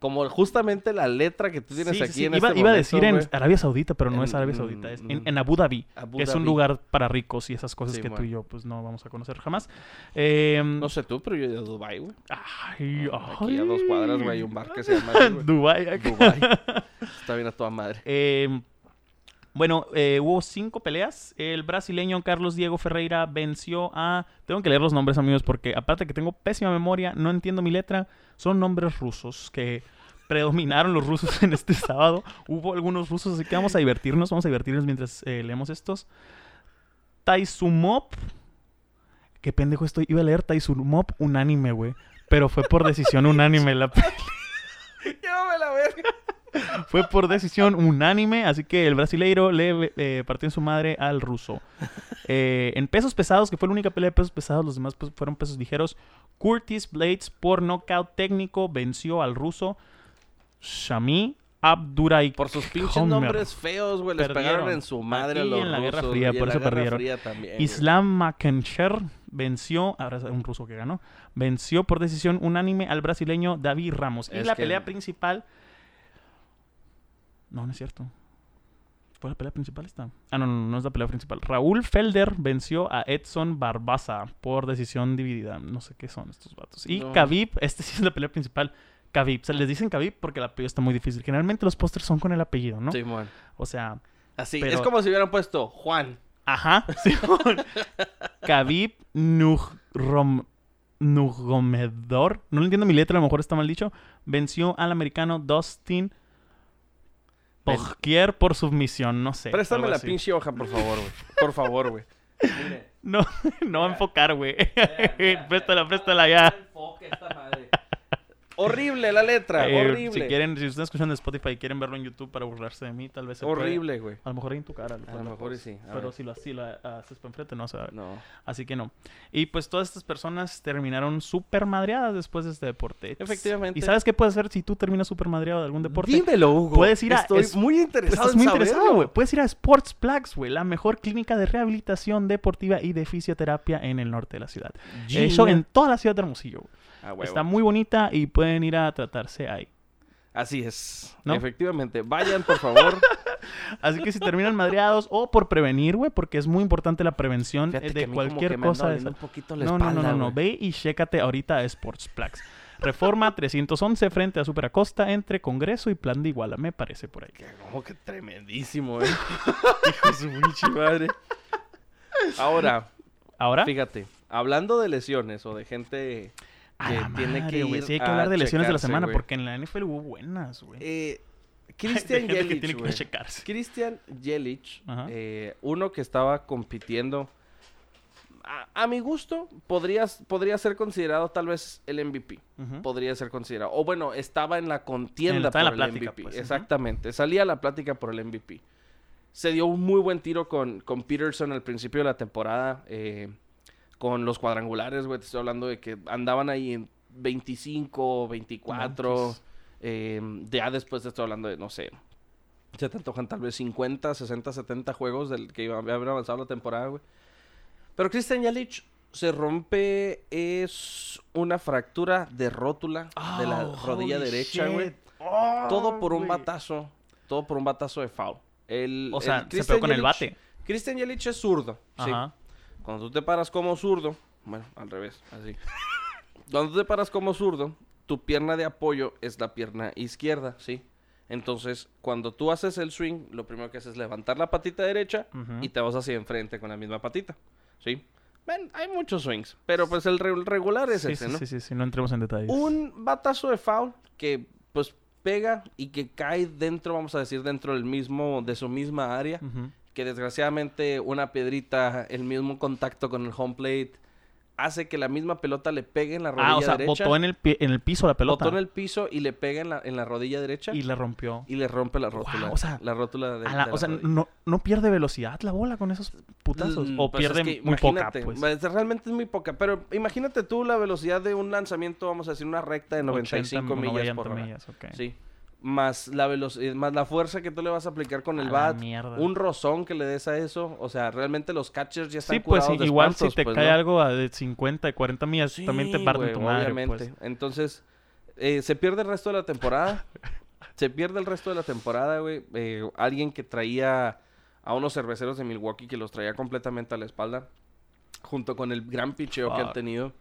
Como justamente la letra que tú tienes Sí, aquí sí, en Iba, este iba a decir en. Arabia Saudita, pero no es Arabia Saudita, es en, mm, en Abu Dhabi, Abu que es un Dhabi. lugar para ricos y esas cosas Sí, que tú y yo pues no vamos a conocer jamás. Eh, No sé tú, pero yo he ido a Dubai, güey. ay, Aquí a dos ay. cuadras, güey, hay un bar que se llama. Dubái. acá. Dubai. Está bien a toda madre. Eh, bueno, eh, hubo cinco peleas. El brasileño Carlos Diego Ferreira venció a... Tengo que leer los nombres, amigos, porque aparte que tengo pésima memoria, no entiendo mi letra. Son nombres rusos que predominaron los rusos en este sábado. Hubo algunos rusos, así que vamos a divertirnos. Vamos a divertirnos mientras eh, leemos estos. Taisumov. Qué pendejo estoy. Iba a leer Taisumov unánime, güey. Pero fue por decisión unánime la Llévame la verga. Fue por decisión unánime, así que el brasileiro le eh, partió en su madre al ruso. Eh, en pesos pesados, que fue la única pelea de pesos pesados, los demás pues, fueron pesos ligeros. Curtis Blades, por nocaut técnico, venció al ruso Shami Abduray. Por sus pinches Homer. nombres feos, güey. Les Perdieron. pegaron en su madre a los en la Guerra Fría, y en por la eso Guerra perdieron. También. Islam Makensher venció, ahora es un ruso que ganó, venció por decisión unánime al brasileño David Ramos. Y la pelea principal... No, no es cierto. ¿Fue la pelea principal esta? Ah, no, no, no es la pelea principal. Raúl Felder venció a Edson Barbaza por decisión dividida. No sé qué son estos vatos. Y No. Khabib, este sí es la pelea principal. Khabib, se les dicen Khabib porque el apellido está muy difícil. Generalmente los pósters son con el apellido, ¿no? Simón. O sea, Así, Pero- es como si hubieran puesto Juan. Ajá, Simón. Khabib Nurrom- Nurmagomedov, no lo entiendo mi letra, a lo mejor está mal dicho, venció al americano Dustin Poirier por submisión, no sé. Préstame la así. pinche hoja, por favor, güey. Por favor, güey. No, no enfocar, güey. préstala, préstala ya. Horrible la letra, Eh, horrible. Si quieren, si ustedes escuchan de Spotify y quieren verlo en YouTube para burlarse de mí, tal vez se. Horrible, güey. A lo mejor en tu cara. A lo mejor sí. A Pero ver. si lo, si lo haces para enfrente, no se va a ver. No. Así que no. Y pues todas estas personas terminaron súper madreadas después de este deporte. Efectivamente. ¿Y sabes qué puedes hacer si tú terminas súper madreado de algún deporte? Dímelo, Hugo. Puedes ir a- Estoy es- muy interesado estás en muy interesado, güey. Puedes ir a Sports Plax, güey, la mejor clínica de rehabilitación deportiva y de fisioterapia en el norte de la ciudad. Hecho en toda la ciudad de Hermosillo. güey. Ah. Está muy bonita y pueden ir a tratarse ahí. Así es. ¿No? Efectivamente. Vayan, por favor. Así que si terminan madreados o por prevenir, güey, porque es muy importante la prevención Fíjate eh, de cualquier cosa de esa. No, no, no, no. Ve y chécate ahorita a Sports Plax. Reforma 311 frente a Super Acosta entre Congreso y Plan de Iguala, me parece por ahí. Como que tremendísimo, eh. Hijo su pinche madre. Ahora, Ahora, fíjate, hablando de lesiones o de gente a que la tiene madre, que ir sí hay que hablar de lesiones de la semana porque en la NFL hubo buenas, güey. Eh, Christian Yelich, tiene que güey. checarse. Christian Yelich, eh, uno que estaba compitiendo. A, a mi gusto, podría, podría ser considerado tal vez el MVP. Podría ser considerado. O bueno, estaba en la contienda Estaba por en la el plática, MVP. pues. Exactamente. Salía a la plática por el MVP. Se dio un muy buen tiro con, con Peterson al principio de la temporada. eh, con los cuadrangulares, güey. Te estoy hablando de que andaban ahí en 25, 24. Manches. eh, ya después te estoy hablando de, no sé. Se te antojan tal vez 50, 60, 70 juegos del que iba a haber avanzado la temporada, güey. Pero Christian Yelich se rompe. Es una fractura de rótula de la Oh, rodilla derecha, güey. Oh, Todo por un batazo. Todo por un batazo de foul. El, O sea, el se pegó con el bate. Christian Yelich es zurdo. sí. Cuando tú te paras como zurdo, bueno, al revés, así. Cuando tú te paras como zurdo, tu pierna de apoyo es la pierna izquierda, ¿sí? Entonces, cuando tú haces el swing, lo primero que haces es levantar la patita derecha y te vas hacia enfrente con la misma patita, ¿sí? Ven, hay muchos swings, pero pues el re- regular es Sí, ese, sí, ¿no? sí, sí, sí, no entremos en detalles. Un batazo de foul que pues pega y que cae dentro, vamos a decir, dentro del mismo, de su misma área Ujú. Que desgraciadamente una piedrita, el mismo contacto con el home plate, hace que la misma pelota le pegue en la rodilla Ah, o sea, derecha. botó en el, pie- en el piso la pelota. botó en el piso y le pega en la, en la rodilla derecha Y y, le rompió. le rompe la rótula. o sea, la rótula de, la- de o sea, no, no pierde velocidad la bola con esos putazos. Mm, O pues es pierde que muy poca, pues. pues, Realmente es muy poca. Pero imagínate tú la velocidad de un lanzamiento, vamos a decir, una recta de 95 80, millas 90 por hora. millas, ok. Sí. Más la velocidad, más la fuerza que tú le vas a aplicar con A el bat. Un rozón que le des a eso. O sea, realmente los catchers ya están Sí, pues curados igual espantos, si te pues, cae ¿no? algo de 50 y 40 millas, también te parten tu madre, obviamente. pues. Entonces, eh, se pierde el resto de la temporada. se pierde el resto de la temporada, güey. Eh, alguien que traía a unos cerveceros de Milwaukee que los traía completamente a la espalda. Junto con el gran picheo que han tenido.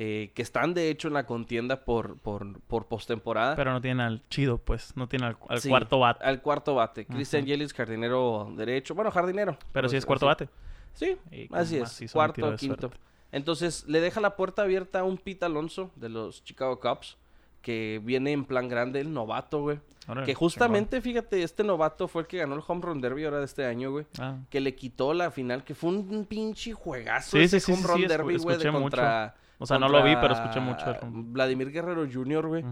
Eh, que están de hecho en la contienda por, por, por postemporada. Pero no tiene al chido, pues. No tiene al, al Sí, cuarto bate. Al cuarto bate. Christian Ujú. Yelich, jardinero derecho. Bueno, jardinero. Pero sí pues, es cuarto así. bate. Sí, Y así es. Cuarto, de quinto. suerte. Entonces le deja la puerta abierta a un Pete Alonso de los Chicago Cubs que viene en plan grande, el novato, güey. Que justamente, fíjate, este novato fue el que ganó el Home Run Derby ahora de este año, güey. Ah. Que le quitó la final, que fue un pinche juegazo Sí, ese sí, Home sí, Run Derby, güey, de mucho. O sea, no lo vi, pero escuché mucho. el rumbo. Vladimir Guerrero Jr., güey.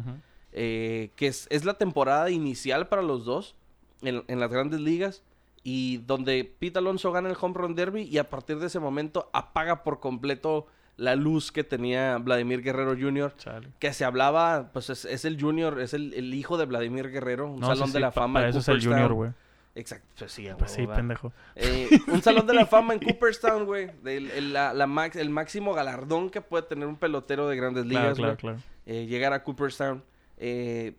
Eh, que es, es la temporada inicial para los dos en, en las grandes ligas y donde Pete Alonso gana el home run derby y a partir de ese momento apaga por completo la luz que tenía Vladimir Guerrero Jr. Chale. Que se hablaba, pues es, es el Junior, es el, el hijo de Vladimir Guerrero, un No, salón sí, de la fama eso es el. Junior, güey. Exacto, pues sí, a Pues sí, pendejo. Eh, un salón de la fama en Cooperstown, güey. el, la- la max- el máximo galardón que puede tener un pelotero de grandes Claro, ligas, claro, güey. claro. Eh, llegar a Cooperstown. Eh,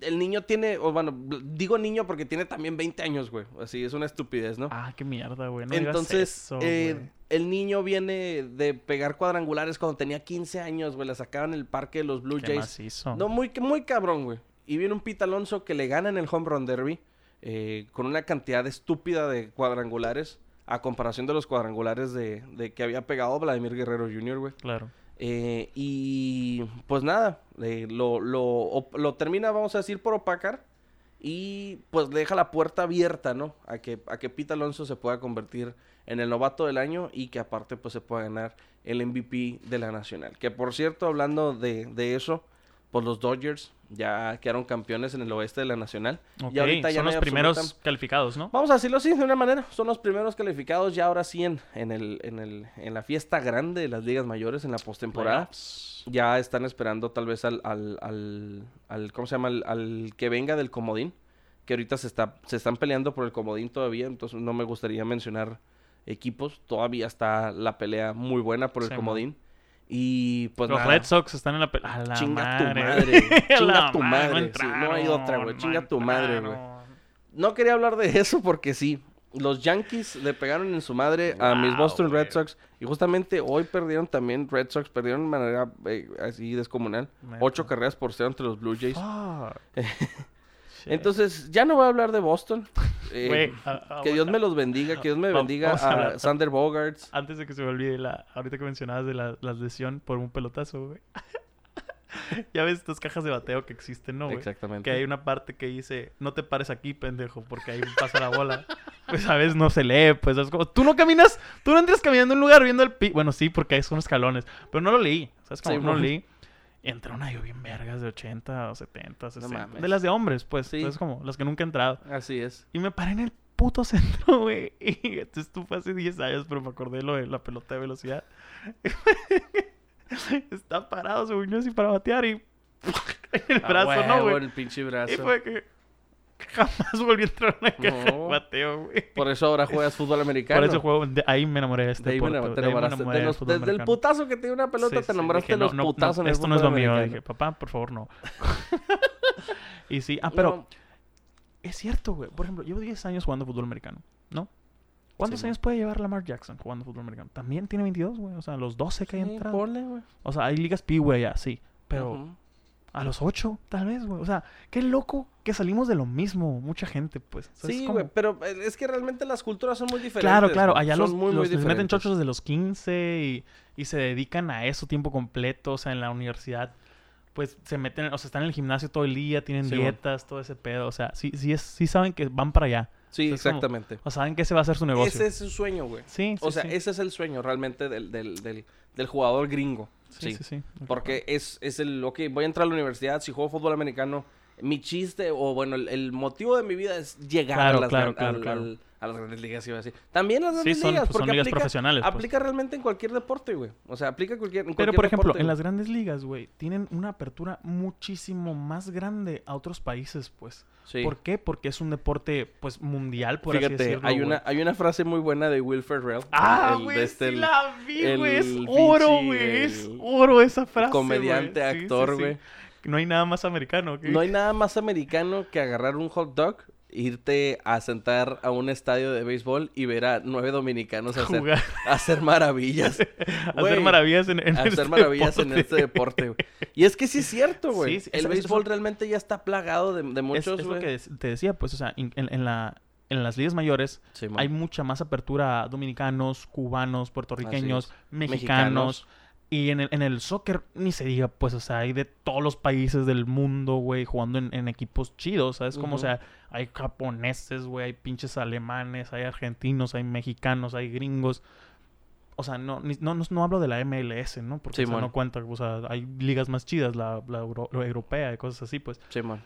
el niño tiene, o bueno, digo niño porque tiene también 20 años, güey. Así, es una estupidez, ¿no? Ah, qué mierda, güey. No digas Entonces, eso, eh, güey. el niño viene de pegar cuadrangulares cuando tenía 15 años, güey. La sacaban en el parque de los Blue Qué Jays. macizo. No, muy, muy cabrón, güey. Y viene un Pete Alonso que le gana en el home run derby eh, con una cantidad estúpida de cuadrangulares a comparación de los cuadrangulares de, de que había pegado Vladimir Guerrero Jr., güey. Claro. Eh, y pues nada, eh, lo, lo, termina, vamos a decir, por opacar. Y pues le deja la puerta abierta, ¿no? A que, a que Pete Alonso se pueda convertir en el novato del año y que aparte pues se pueda ganar el MVP de la Nacional. Que por cierto, hablando de, de eso, pues los Dodgers ya quedaron campeones en el oeste de la Nacional. Y ahorita ya son no los primeros absoluta- calificados, ¿no? Vamos a decirlo así, de una manera. Son los primeros calificados ya ahora sí en, en, el, en, el, en la fiesta grande de las ligas mayores, en la postemporada. Ya están esperando tal vez al, al, al, al- ¿cómo se llama? Al, al que venga del comodín. Que ahorita se, está, se están peleando por el comodín todavía. Entonces no me gustaría mencionar equipos. Todavía está la pelea muy buena por el Sí, comodín. Y pues los nada. Red Sox están en la pelea. A la Chinga tu madre. Chinga tu madre, no sí, no hay otra, güey. entraron, Chinga tu madre, güey. entraron. No quería hablar de eso porque sí. Los Yankees le pegaron en su madre a mis Boston Red. Sox. Y justamente hoy perdieron también Red Sox. Perdieron de manera eh, así descomunal. Ocho carreras por cero entre los Blue Jays. Entonces, ya no voy a hablar de Boston. Eh, Güey, a- a- que Dios me los bendiga. Que Dios me bendiga a Sander Bogarts. Antes de que se me olvide, la, ahorita que mencionabas de la, la lesión por un pelotazo, güey. ya ves estas cajas de bateo que existen, ¿no, güey? Exactamente. Que hay una parte que dice, no te pares aquí, pendejo, porque ahí pasa la bola. Pues a veces no se lee, pues es como, tú no caminas, tú no entras caminando en un lugar viendo el pi... Bueno, sí, porque hay son escalones, pero no lo leí, ¿sabes? Como Sí, no lo leí. Y entraron ahí bien vergas de 80 o 70, 60. mames. de las de hombres, pues, Sí. es como las que nunca he entrado. Así es. Y me paré en el puto centro, güey. Y entonces tú fue hace 10 años, pero me acordé lo de la pelota de velocidad. Está parado, según yo, así para batear y... en el brazo, ¿no, huevo, güey? el pinche brazo. Y fue que jamás volví a entrar en una caja de No. bateo, güey. Por eso ahora juegas fútbol americano. Por ese juego, de ahí me enamoré de este De me deporte, enamoré- te de me enamoraste. enamoré De los- desde el putazo que te dio una pelota, Sí, te enamoraste de los no, no, no, putazos en el Esto no es lo mío. Dije, papá, por favor, no. y sí, ah, pero es cierto, güey. Por ejemplo, llevo 10 años jugando fútbol americano, ¿no? ¿Cuántos Sí, años puede llevar Lamar Jackson jugando fútbol americano? También tiene 22, güey. O sea, los 12 que hay entrado. O sea, hay ligas P, güey, ya, sí. Pero. A los 8, tal vez, güey. O sea, qué loco que salimos de lo mismo. Mucha gente, pues. O sea, es Sí, como- güey, pero eh, es que realmente las culturas son muy diferentes. Claro, claro. Allá Son los, muy, los se meten chochos desde los 15 y, y se dedican a eso tiempo completo. O sea, en la universidad, pues se meten, o sea, están en el gimnasio todo el día, tienen Sí, bueno. dietas, todo ese pedo. O sea, sí, sí, es, sí saben que van para allá. Sí, como- exactamente. O saben que ese va a ser su negocio. Ese es su sueño, güey. Sí, sí, O sea, sí. ese es el sueño realmente del, del, del, del jugador gringo. Sí, Sí. sí, sí. Porque es, es el, ok, voy a entrar a la universidad, si juego fútbol americano, mi chiste, o bueno, el, el motivo de mi vida es llegar Claro, a, las claro, gran- claro, al- claro. al- a las grandes ligas, iba a decir. También las Sí, grandes son, ligas, pues, son porque ligas aplica, profesionales. pues. aplica realmente en cualquier deporte, güey. O sea, aplica en cualquier, en Pero, cualquier por ejemplo, deporte, en güey. las grandes ligas, güey, tienen una apertura muchísimo más grande a otros países, pues. Sí. ¿Por qué? Porque es un deporte, pues, mundial, por así Fíjate, decirlo. hay güey. una, hay una frase muy buena de Will Ferrell. Ah, el- güey, de este, sí el la vi, el güey. Es oro, güey. Es oro esa frase, comediante, güey. Actor, sí. güey. No hay nada más americano. ¿ok? No hay nada más americano que agarrar un hot dog, irte a sentar a un estadio de béisbol y ver a nueve dominicanos hacer, Jugar, hacer maravillas. hacer maravillas en, en hacer este maravillas en deporte. este deporte. Y es que sí es cierto, güey. Sí, sí, el béisbol realmente ya está plagado de, de Es, muchos, es lo güey. que te decía, pues, o sea, en, en- en la, en las ligas mayores Sí, hay mucha más apertura a dominicanos, cubanos, puertorriqueños, mexicanos. Y en el, en el soccer, ni se diga, pues, o sea, hay de todos los países del mundo, güey, jugando en, en equipos chidos, ¿sabes? Como, o Ujú. sea, hay japoneses, güey, hay pinches alemanes, hay argentinos, hay mexicanos, hay gringos. O sea, no, ni- no, no, no hablo de la MLS, ¿no? Porque o sea, no cuenta. O sea, hay ligas más chidas, la, la, euro- la europea y cosas así, pues. Simón.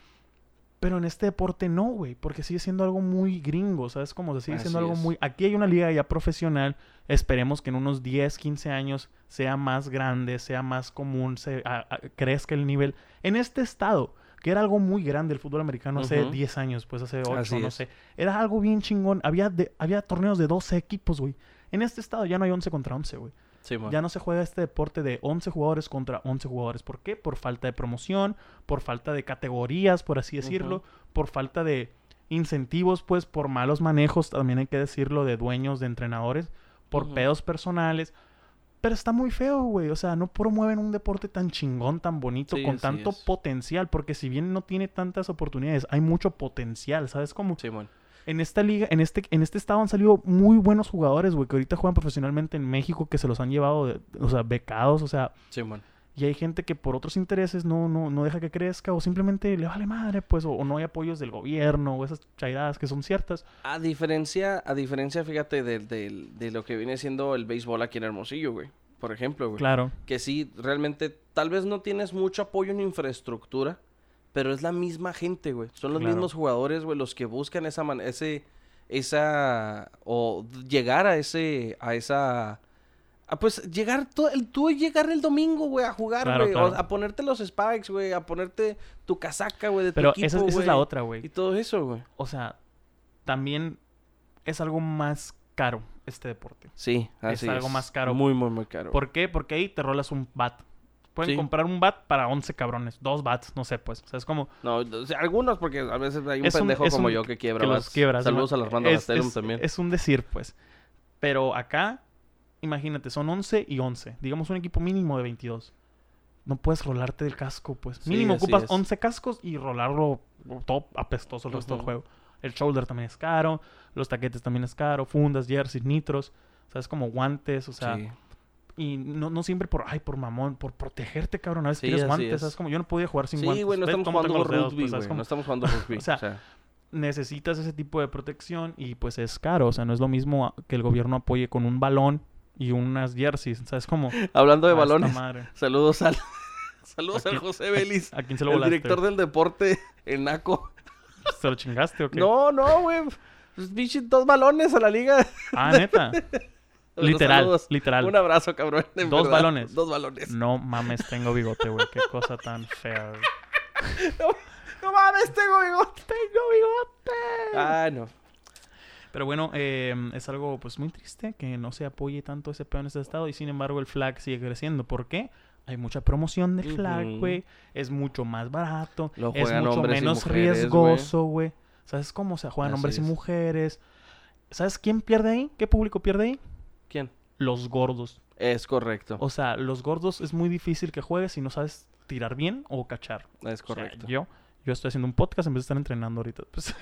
Pero en este deporte no, güey, porque sigue siendo algo muy gringo, ¿sabes? Como sigue siendo algo es. muy... Aquí hay una liga ya profesional, esperemos que en unos 10, 15 años sea más grande, sea más común, se, a- a- crezca el nivel. En este estado, que era algo muy grande el fútbol americano hace Ujú. 10 años, pues hace 8, Así no es. sé. Era algo bien chingón, había, de- había torneos de 12 equipos, güey. En este estado ya no hay 11 contra 11, güey. Ya no se juega este deporte de 11 jugadores contra 11 jugadores. ¿Por qué? Por falta de promoción, por falta de categorías, por así decirlo, por falta de incentivos, pues por malos manejos, también hay que decirlo, de dueños, de entrenadores, por pedos personales. Pero está muy feo, güey. O sea, no promueven un deporte tan chingón, tan bonito, Sí, con tanto es. potencial. Porque si bien no tiene tantas oportunidades, hay mucho potencial, ¿sabes? Como Simón. En esta liga, en este, en este estado han salido muy buenos jugadores, güey, que ahorita juegan profesionalmente en México, que se los han llevado, de- o sea, becados, o sea, Simón. y hay gente que por otros intereses no, no, no deja que crezca, o simplemente le vale madre, pues, o, o no hay apoyos del gobierno, o esas chairadas que son ciertas. A diferencia, a diferencia, fíjate, de, de- de lo que viene siendo el béisbol aquí en Hermosillo, güey. Por ejemplo, güey. Claro, Que sí, realmente, tal vez no tienes mucho apoyo en infraestructura, pero es la misma gente, güey. Son los Claro. mismos jugadores, güey, los que buscan esa man- ese, esa, o llegar a ese, a esa, a pues llegar, todo, el, tú llegar el domingo, güey, a jugar, Claro, güey, claro. a ponerte los spikes, güey, a ponerte tu casaca, güey, de tu pero equipo, esa, esa es la otra, güey. Y todo eso, güey. O sea, también es algo más caro este deporte. Sí, así es. algo más caro. Muy, muy, muy caro. ¿Por qué? Porque ahí te rolas un bat. Pueden Sí. comprar un bat para 11 cabrones, dos bats, no sé, pues. O sea, es como... No, o sea, algunos porque a veces hay un pendejo como un- yo que quiebra. que los. Saludos a las bandas es- también. Es un decir, pues. Pero acá, imagínate, son 11 y 11. Digamos un equipo mínimo de 22. No puedes rolarte del casco, pues. Sí, Mínimo ocupas es. 11 cascos y rolarlo todo apestoso el resto del juego. El shoulder también es caro, los taquetes también es caro, fundas, jerseys, nitros, sabes como guantes, o sea, Sí. Y no, no siempre por, ay, por mamón, por protegerte, cabrón, a veces Sí, así guantes, es. ¿sabes? Como yo no podía jugar sin Sí, guantes. güey, no ¿Ves estamos jugando rugby, pues, güey. No estamos jugando rugby. O sea, necesitas ese tipo de protección y pues es caro, o sea, no es lo mismo que el gobierno apoye con un balón y unas jerseys, ¿sabes? Como hablando de "Ah, balones, madre". saludos al saludos ¿A al José Vélez, ¿A quién se lo el volaste? director del deporte en Naco. ¿Se lo chingaste o qué? No, no, güey. Pues, dos balones a la liga. Ah, neta. Literal, literal. Un abrazo, cabrón. Dos verdad. balones. Dos balones. No mames, tengo bigote, güey. Qué cosa tan fea. güey. No mames, tengo bigote. Tengo bigote. Ah, no. Pero bueno, eh, es algo pues muy triste que no se apoye tanto ese pedo en este estado y sin embargo el flag sigue creciendo. ¿Por qué? Hay mucha promoción de flag, güey. Es mucho más barato. Lo es mucho menos mujeres, riesgoso, güey. ¿Sabes cómo se juegan Así hombres y es. mujeres? ¿Sabes quién pierde ahí? ¿Qué público pierde ahí? ¿Quién? Los gordos. Es correcto. O sea, los gordos es muy difícil que juegues si no sabes tirar bien o cachar. Es O sea, correcto. yo, yo estoy haciendo un podcast en vez de estar entrenando ahorita. Pues,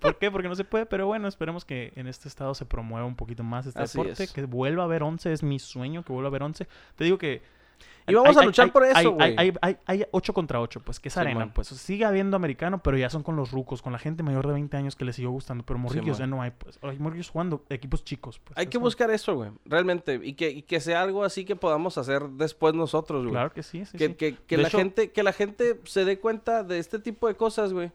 ¿Por qué? Porque no se puede, pero bueno, esperemos que en este estado se promueva un poquito más este Así deporte, es. que vuelva a haber 11, es mi sueño que vuelva a haber 11. Te digo que... Y vamos a luchar por eso, güey. Hay, hay, hay, 8 contra 8, pues, que es arena, Simón. pues. Sigue habiendo americano, pero ya son con los rucos, con la gente mayor de 20 años que les siguió gustando, pero morrillos Simón. ya no hay, pues. Hay morrillos jugando equipos chicos, pues. Hay que buscar eso, güey. Realmente. Y que, y que sea algo así que podamos hacer después nosotros, güey. Claro que sí, sí, que, sí. que, que la hecho- gente, que la gente se dé cuenta de este tipo de cosas, güey.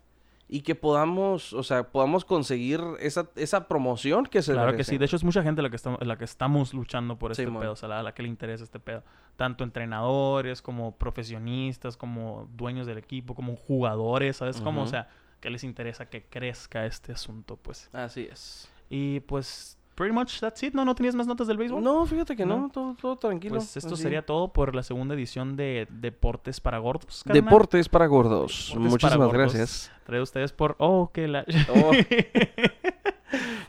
Y que podamos, o sea, podamos conseguir esa, esa promoción que se Claro que sí. De hecho, es mucha gente la que, estamos, la que estamos luchando por este pedo. O sea, la, a la que le interesa este pedo. Tanto entrenadores, como profesionistas, como dueños del equipo, como jugadores, ¿sabes? Como, o sea, que les interesa que crezca este asunto, pues. Así es. Y pues, pretty much that's it. ¿No, ¿No tenías más notas del béisbol? No, fíjate que no, ¿No? todo, todo tranquilo. Pues esto así. sería todo por la segunda edición de Deportes para Gordos. carnal. Deportes para gordos. Deportes Muchísimas para gordos. gracias. Traído ustedes por... Oh, que la... Oh.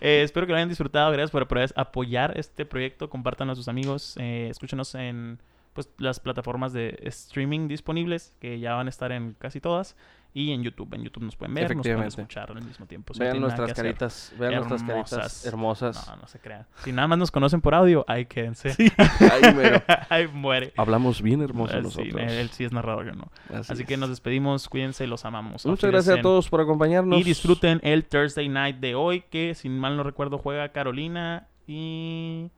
Eh, espero que lo hayan disfrutado. Gracias por apoyar este proyecto. Compartan a sus amigos. Eh, escúchenos en pues, las plataformas de streaming disponibles, que ya van a estar en casi todas. Y en YouTube. En YouTube nos pueden ver, nos pueden escuchar al mismo tiempo. si Vean nuestras caritas, vean nuestras caritas Hermosas. hermosas. No, no se crean. Si nada más nos conocen por audio, ahí quédense. Ahí mero. ahí muere. Hablamos bien hermosos Eh, sí, nosotros. él sí es narrador, yo no. Así, que nos despedimos. Cuídense, los amamos. Muchas gracias a todos por acompañarnos. Y disfruten el Thursday night de hoy, que si mal no recuerdo juega Carolina y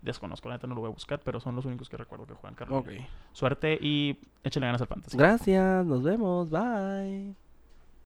Desconozco, la neta no lo voy a buscar, pero son los únicos que recuerdo que juegan Carolina. Ok. Suerte y échale ganas al fantasy. Gracias, nos vemos, bye.